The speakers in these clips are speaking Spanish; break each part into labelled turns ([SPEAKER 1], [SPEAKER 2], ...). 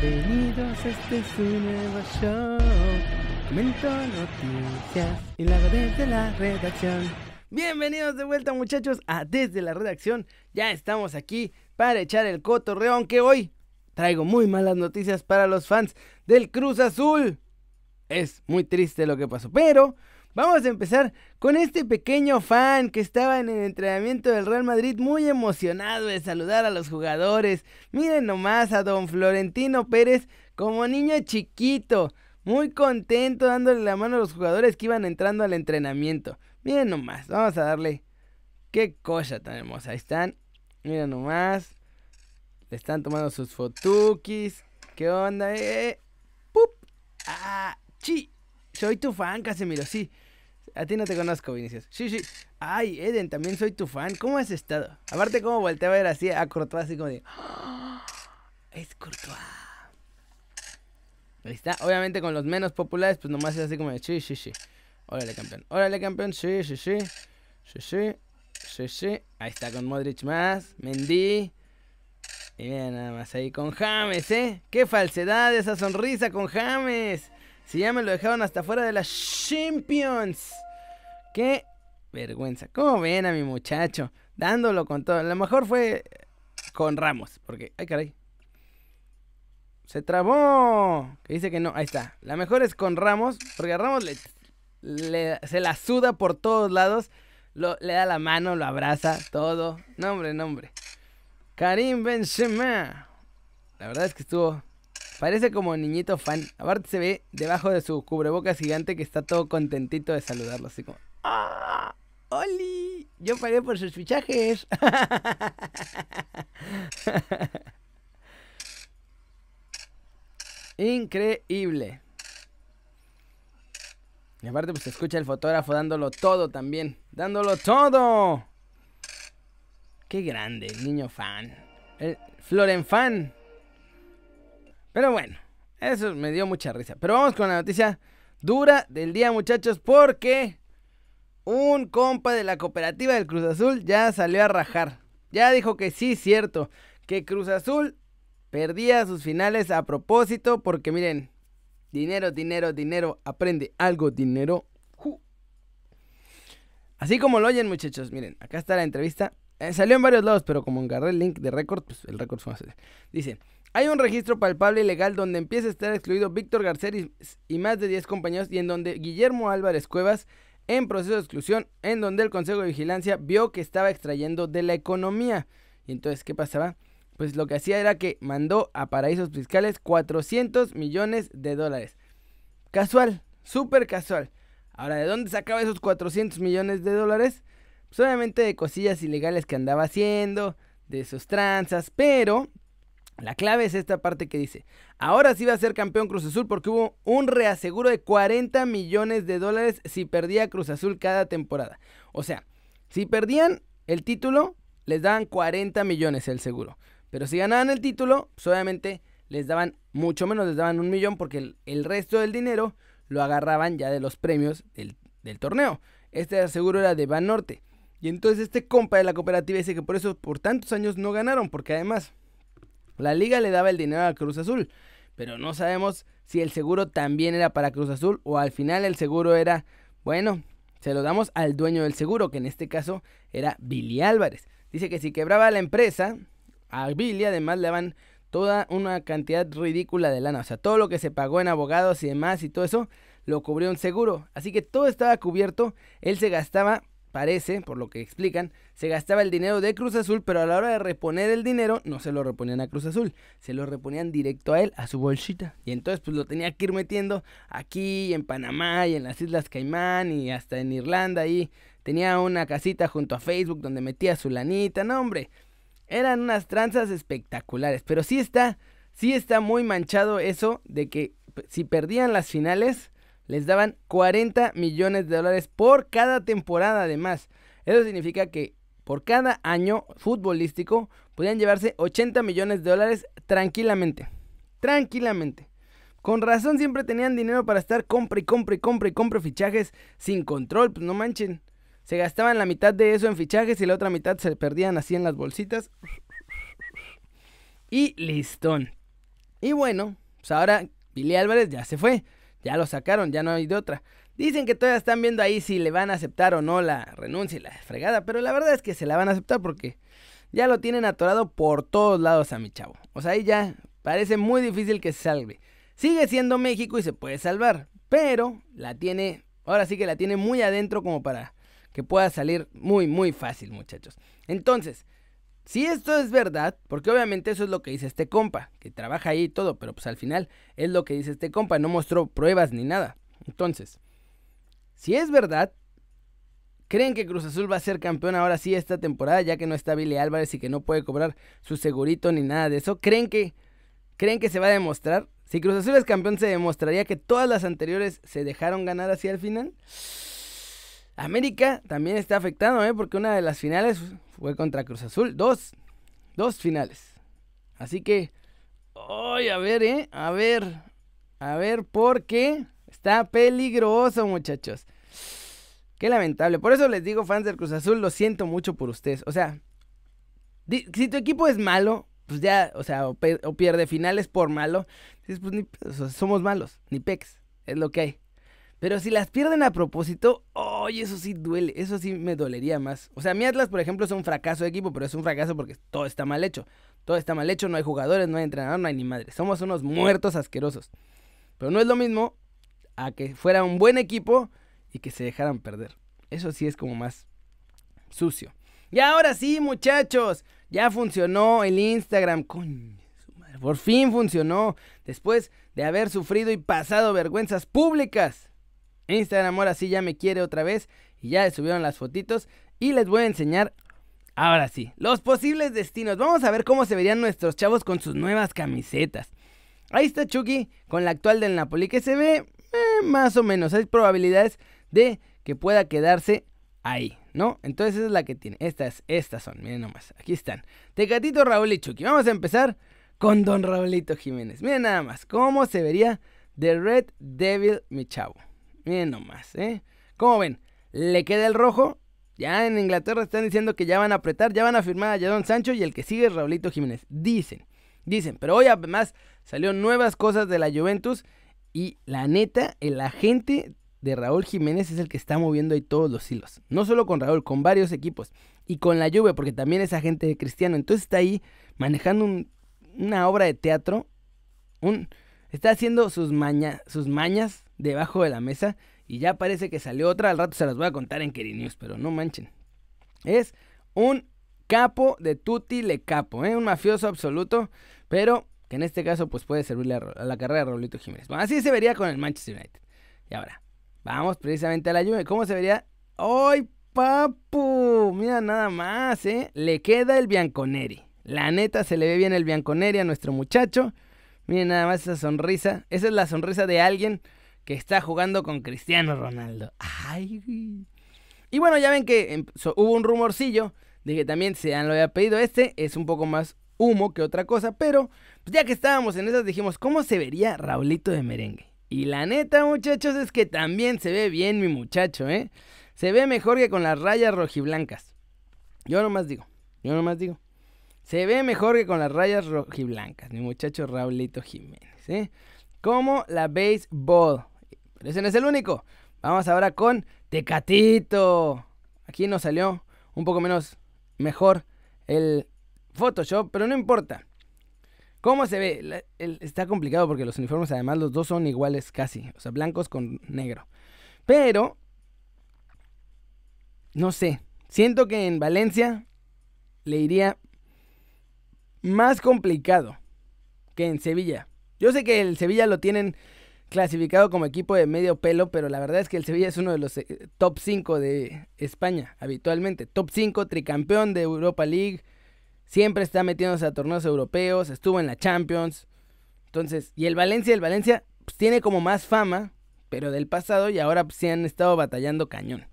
[SPEAKER 1] Bienvenidos, este es un nuevo show. Comento noticias y hago desde la redacción. Bienvenidos de vuelta muchachos a Desde la Redacción. Ya estamos aquí para echar el cotorreo, aunque hoy traigo muy malas noticias para los fans del Cruz Azul. Es muy triste lo que pasó, pero vamos a empezar con este pequeño fan que estaba en el entrenamiento del Real Madrid muy emocionado de saludar a los jugadores. Miren nomás a don Florentino Pérez como niño chiquito, muy contento dándole la mano a los jugadores que iban entrando al entrenamiento. Miren nomás, vamos a darle. Qué cosa tan hermosa. Ahí están. Miren nomás. Le están tomando sus fotukis. ¿Qué onda? Eh? eh. ¡Pup! ¡Ah! ¡Chi! Soy tu fan, Casemiro, sí. A ti no te conozco, Vinicius. Sí, sí. Ay, Eden, también soy tu fan. ¿Cómo has estado? Aparte, cómo volteé a ver así a Courtois, así como de. ¡Ah! Es Courtois. Ahí está. Obviamente, con los menos populares, pues nomás es así como de. Sí, sí, sí. Órale, campeón. Órale, campeón. Sí, sí, sí. Sí, sí. Sí, sí. Ahí está con Modric más. Mendy. Y bien, nada más ahí con James, ¿eh? Qué falsedad esa sonrisa con James. Si ya me lo dejaron hasta fuera de las Champions. Qué vergüenza. ¿Cómo ven a mi muchacho? Dándolo con todo. Lo mejor fue con Ramos. Porque, ay caray. Se trabó. Que dice que no. Ahí está. La mejor es con Ramos. Porque a Ramos le se la suda por todos lados. le da la mano, lo abraza, todo. Nombre, nombre. Karim Benzema. La verdad es que estuvo. Parece como niñito fan. Aparte se ve debajo de su cubrebocas gigante que está todo contentito de saludarlo. Así como. ¡Ah! ¡Oli! Yo pagué por sus fichajes. Increíble. Y aparte, pues se escucha el fotógrafo dándolo todo también. ¡Dándolo todo! ¡Qué grande! Niño fan. El Floren fan. Pero bueno, eso me dio mucha risa. Pero vamos con la noticia dura del día, muchachos, porque un compa de la cooperativa del Cruz Azul ya salió a rajar. Ya dijo que sí, cierto, que Cruz Azul perdía sus finales a propósito porque miren, Dinero, dinero, dinero. Aprende algo, dinero. Así como lo oyen, muchachos. Miren, acá está la entrevista. Eh, salió en varios lados, pero como agarré el link de récord, pues el récord fue. Dice: Hay un registro palpable y legal donde empieza a estar excluido Víctor Garcés y, más de 10 compañeros, y en donde Guillermo Álvarez Cuevas en proceso de exclusión, en donde el Consejo de Vigilancia vio que estaba extrayendo de la economía. Y entonces, ¿qué pasaba? pues lo que hacía era que mandó a paraísos fiscales 400 millones de dólares. Casual, súper casual. Ahora, ¿de dónde sacaba esos 400 millones de dólares? Pues obviamente de cosillas ilegales que andaba haciendo, de sus tranzas, pero la clave es esta parte que dice, ahora sí va a ser campeón Cruz Azul porque hubo un reaseguro de 40 millones de dólares si perdía Cruz Azul cada temporada. O sea, si perdían el título, les daban 40 millones el seguro. Pero si ganaban el título, pues obviamente les daban mucho menos, les daban un millón porque el, resto del dinero lo agarraban ya de los premios del, torneo. Este seguro era de Van Norte. Y entonces este compa de la cooperativa dice que por eso por tantos años no ganaron, porque además la liga le daba el dinero a Cruz Azul. Pero no sabemos si el seguro también era para Cruz Azul o al final el seguro era, bueno, se lo damos al dueño del seguro, que en este caso era Billy Álvarez. Dice que si quebraba la empresa, a Billy además le daban toda una cantidad ridícula de lana. O sea, todo lo que se pagó en abogados y demás y todo eso lo cubrió un seguro. Así que todo estaba cubierto. Él se gastaba, parece, por lo que explican, se gastaba el dinero de Cruz Azul, pero a la hora de reponer el dinero no se lo reponían a Cruz Azul, se lo reponían directo a él, a su bolsita. Y entonces pues lo tenía que ir metiendo aquí en Panamá y en las Islas Caimán y hasta en Irlanda ahí. Tenía una casita junto a Facebook donde metía su lanita, no hombre. Eran unas tranzas espectaculares, pero sí está, sí está muy manchado eso de que si perdían las finales, les daban 40 millones de dólares por cada temporada además. Eso significa que por cada año futbolístico podían llevarse 80 millones de dólares tranquilamente. Tranquilamente. Con razón siempre tenían dinero para estar compra y compra y compra y compra fichajes sin control, pues no manchen. Se gastaban la mitad de eso en fichajes y la otra mitad se perdían así en las bolsitas. Y listón. Y bueno, pues ahora Billy Álvarez ya se fue. Ya lo sacaron, ya no hay de otra. Dicen que todavía están viendo ahí si le van a aceptar o no la renuncia y la fregada, pero la verdad es que se la van a aceptar porque ya lo tienen atorado por todos lados a mi chavo. O sea, ahí ya parece muy difícil que se salve. Sigue siendo México y se puede salvar, pero la tiene, ahora sí que la tiene muy adentro como para que pueda salir muy, muy fácil, muchachos. Entonces, si esto es verdad, porque obviamente eso es lo que dice este compa, que trabaja ahí y todo, pero pues al final es lo que dice este compa, no mostró pruebas ni nada. Entonces, si es verdad, ¿creen que Cruz Azul va a ser campeón ahora sí esta temporada, ya que no está Billy Álvarez y que no puede cobrar su segurito ni nada de eso? ¿Creen que, creen que se va a demostrar? Si Cruz Azul es campeón, ¿se demostraría que todas las anteriores se dejaron ganar así al final? América también está afectado, ¿eh? Porque una de las finales fue contra Cruz Azul. Dos. Dos finales. Así que. Ay, a ver, ¿eh? A ver. A ver, porque está peligroso, muchachos. Qué lamentable. Por eso les digo, fans del Cruz Azul, lo siento mucho por ustedes. O sea, si tu equipo es malo, pues ya, o sea, o, pierde finales por malo, pues somos malos, ni pex, es lo que hay. Pero si las pierden a propósito, ¡ay! eso sí duele, eso sí me dolería más. O sea, mi Atlas, por ejemplo, es un fracaso de equipo, pero es un fracaso porque todo está mal hecho. Todo está mal hecho, no hay jugadores, no hay entrenador, no hay ni madre. Somos unos muertos asquerosos. Pero no es lo mismo a que fuera un buen equipo y que se dejaran perder. Eso sí es como más sucio. Y ahora sí, muchachos, ya funcionó el Instagram. Coño, por fin funcionó. Después de haber sufrido y pasado vergüenzas públicas. Instagram ahora sí ya me quiere otra vez y ya subieron las fotitos y les voy a enseñar ahora sí los posibles destinos. Vamos a ver cómo se verían nuestros chavos con sus nuevas camisetas. Ahí está Chucky con la actual del Napoli que se ve eh, más o menos. Hay probabilidades de que pueda quedarse ahí, ¿no? Entonces esa es la que tiene. Estas, estas son, miren nomás. Aquí están. Tecatito, Raúl y Chucky. Vamos a empezar con Don Raulito Jiménez. Miren nada más cómo se vería The Red Devil, mi chavo. Miren nomás, ¿eh? ¿Cómo ven? Le queda el rojo. Ya en Inglaterra están diciendo que ya van a apretar, ya van a firmar a Jadon Sancho y el que sigue es Raulito Jiménez. Dicen, dicen. Pero hoy además salieron nuevas cosas de la Juventus y la neta, el agente de Raúl Jiménez es el que está moviendo ahí todos los hilos. No solo con Raúl, con varios equipos. Y con la Juve, porque también es agente de Cristiano. Entonces está ahí manejando una obra de teatro. Un, está haciendo sus, sus mañas debajo de la mesa y ya parece que salió otra, al rato se las voy a contar en News, pero no manchen. Es un capo de tutti le capo, ¿eh? un mafioso absoluto, pero que en este caso pues puede servirle a, la carrera de Raulito Jiménez. Bueno, así se vería con el Manchester United. Y ahora, vamos precisamente a la lluvia. ¿Cómo se vería? ¡Ay, papu! Mira nada más, ¿eh? Le queda el Bianconeri. La neta se le ve bien el Bianconeri a nuestro muchacho. Miren nada más esa sonrisa. Esa es la sonrisa de alguien que está jugando con Cristiano Ronaldo. Ay. Y bueno, ya ven que em, hubo un rumorcillo de que también se lo había pedido. Este es un poco más humo que otra cosa, pero pues ya que estábamos en esas dijimos, ¿cómo se vería Raulito de merengue? Y la neta, muchachos, es que también se ve bien mi muchacho, ¿eh? Se ve mejor que con las rayas rojiblancas. Yo nomás digo, yo nomás digo. Se ve mejor que con las rayas rojiblancas, mi muchacho Raulito Jiménez, ¿eh? Como la baseball. Ese no es el único. Vamos ahora con Tecatito. Aquí nos salió un poco menos mejor el Photoshop, pero no importa. ¿Cómo se ve? está complicado porque los uniformes además los dos son iguales casi. O sea, blancos con negro. Pero, no sé. Siento que en Valencia le iría más complicado que en Sevilla. Yo sé que el Sevilla lo tienen clasificado como equipo de medio pelo, pero la verdad es que el Sevilla es uno de los eh, top 5 de España habitualmente. Top 5, tricampeón de Europa League, siempre está metiéndose a torneos europeos, estuvo en la Champions. Entonces, y el Valencia, el Valencia pues, tiene como más fama, pero del pasado y ahora pues, sí han estado batallando cañón.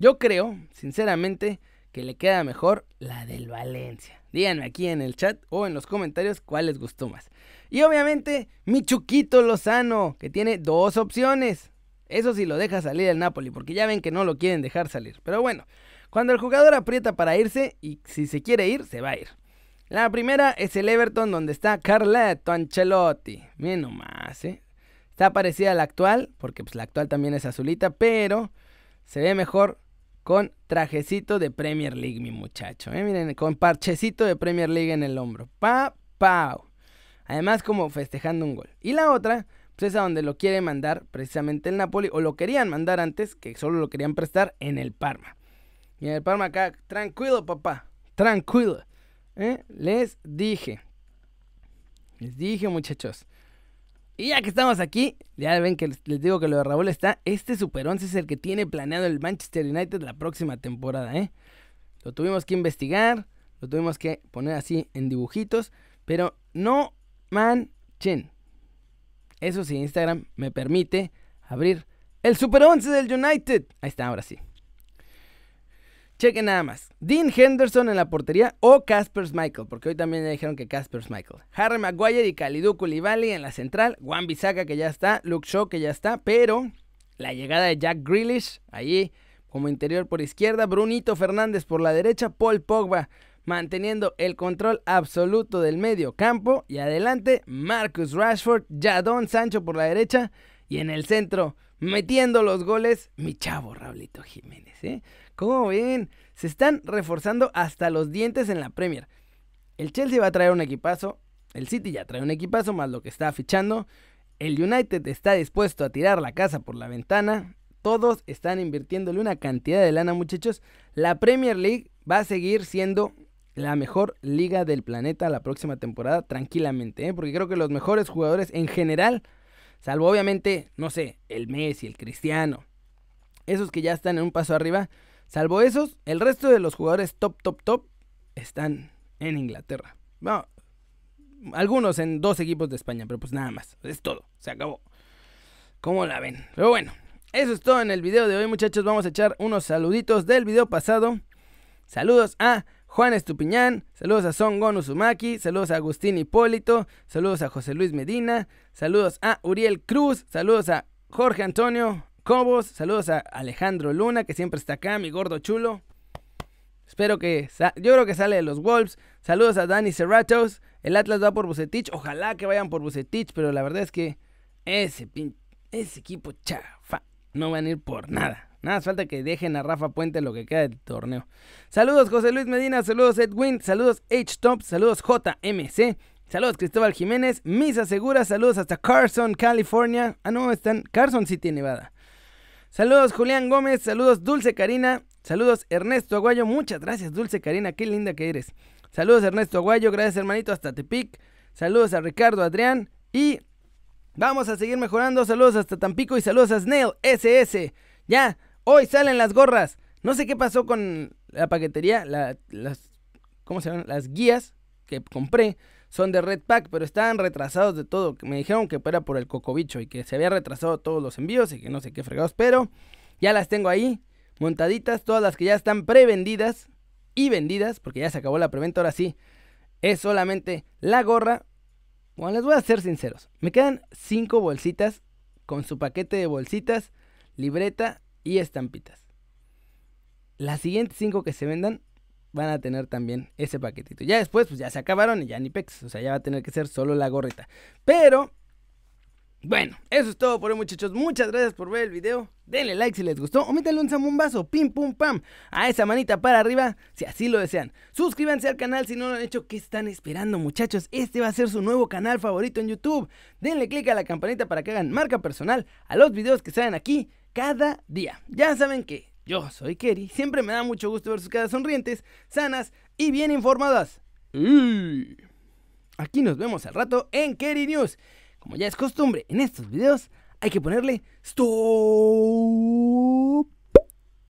[SPEAKER 1] Yo creo, sinceramente, que le queda mejor la del Valencia. Díganme aquí en el chat o en los comentarios cuál les gustó más. Y obviamente, mi Chuquito Lozano, que tiene dos opciones. Eso sí lo deja salir el Napoli, porque ya ven que no lo quieren dejar salir. Pero bueno, cuando el jugador aprieta para irse, y si se quiere ir, se va a ir. La primera es el Everton donde está Carletto Ancelotti. Miren nomás, ¿eh? Está parecida a la actual, porque pues la actual también es azulita, pero se ve mejor con trajecito de Premier League, mi muchacho. ¿eh? Miren, con parchecito de Premier League en el hombro. Pa, pau. Además, como festejando un gol. Y la otra, pues es a donde lo quiere mandar precisamente el Napoli, o lo querían mandar antes, que solo lo querían prestar en el Parma. Y en el Parma acá, tranquilo, papá, tranquilo. ¿eh? Les dije. Les dije, muchachos. Y ya que estamos aquí, ya ven que les, digo que lo de Raúl está. Este Super 11 es el que tiene planeado el Manchester United la próxima temporada, ¿eh? Lo tuvimos que investigar, lo tuvimos que poner así en dibujitos, pero no manchen. Eso sí, Instagram me permite abrir el Super 11 del United. Ahí está, ahora sí. Chequen nada más. Dean Henderson en la portería o Casper Michael, porque hoy también ya dijeron que Casper Michael. Harry Maguire y Kalidou Koulibaly en la central. Juan Bisaca que ya está. Luke Shaw que ya está. Pero la llegada de Jack Grealish ahí como interior por izquierda. Brunito Fernández por la derecha. Paul Pogba manteniendo el control absoluto del medio campo. Y adelante Marcus Rashford, Jadon Sancho por la derecha. Y en el centro metiendo los goles mi chavo Raulito Jiménez. ¿eh? ¿Cómo ven? Se están reforzando hasta los dientes en la Premier. El Chelsea va a traer un equipazo. El City ya trae un equipazo más lo que está fichando. El United está dispuesto a tirar la casa por la ventana. Todos están invirtiéndole una cantidad de lana, muchachos. La Premier League va a seguir siendo la mejor liga del planeta la próxima temporada, tranquilamente, ¿eh? porque creo que los mejores jugadores en general, salvo obviamente, no sé, el Messi, el Cristiano, esos que ya están en un paso arriba, Salvo esos, el resto de los jugadores top, top, top están en Inglaterra. Bueno, algunos en dos equipos de España, pero pues nada más. Es todo, se acabó. ¿Cómo la ven? Pero bueno, eso es todo en el video de hoy, muchachos. Vamos a echar unos saluditos del video pasado. Saludos a Juan Estupiñán, saludos a Son Gon Uzumaki, saludos a Agustín Hipólito, saludos a José Luis Medina, saludos a Uriel Cruz, saludos a Jorge Antonio, Cobos, saludos a Alejandro Luna, que siempre está acá, mi gordo chulo. Espero que. Yo creo que sale de los Wolves. Saludos a Dani Serratos. El Atlas va por Bucetich. Ojalá que vayan por Bucetich, pero la verdad es que ese, ese equipo chafa no van a ir por nada. Nada más falta que dejen a Rafa Puente lo que queda del torneo. Saludos José Luis Medina, saludos Edwin, saludos H-Top, saludos JMC, saludos Cristóbal Jiménez, Misa Segura, saludos hasta Carson, California. Ah, no, están. Carson City, Nevada. Saludos Julián Gómez, saludos Dulce Karina, saludos Ernesto Aguayo, muchas gracias Dulce Karina, qué linda que eres. Saludos Ernesto Aguayo, gracias hermanito hasta Tepic. Saludos a Ricardo Adrián y vamos a seguir mejorando. Saludos hasta Tampico y saludos a Snail SS. Ya, hoy salen las gorras. No sé qué pasó con la paquetería, las, ¿cómo se llaman? Las guías que compré son de Red Pack, pero estaban retrasados de todo. Me dijeron que era por el cocobicho y que se había retrasado todos los envíos y que no sé qué fregados, pero ya las tengo ahí, montaditas, todas las que ya están prevendidas y vendidas, porque ya se acabó la preventa, ahora sí, es solamente la gorra. Bueno, les voy a ser sinceros, me quedan cinco bolsitas con su paquete de bolsitas, libreta y estampitas. Las siguientes cinco que se vendan van a tener también ese paquetito. Ya después, pues ya se acabaron y ya ni pex. O sea, ya va a tener que ser solo la gorrita. Pero, bueno, eso es todo por hoy, muchachos. Muchas gracias por ver el video. Denle like si les gustó. O métanle un zambombazo, pim pum pam. A esa manita para arriba, si así lo desean. Suscríbanse al canal si no lo han hecho. ¿Qué están esperando, muchachos? Este va a ser su nuevo canal favorito en YouTube. Denle click a la campanita para que hagan marca personal a los videos que salen aquí cada día. Ya saben que yo soy Kerry, siempre me da mucho gusto ver sus caras sonrientes, sanas y bien informadas. Aquí nos vemos al rato en Kerry News. Como ya es costumbre en estos videos, hay que ponerle stop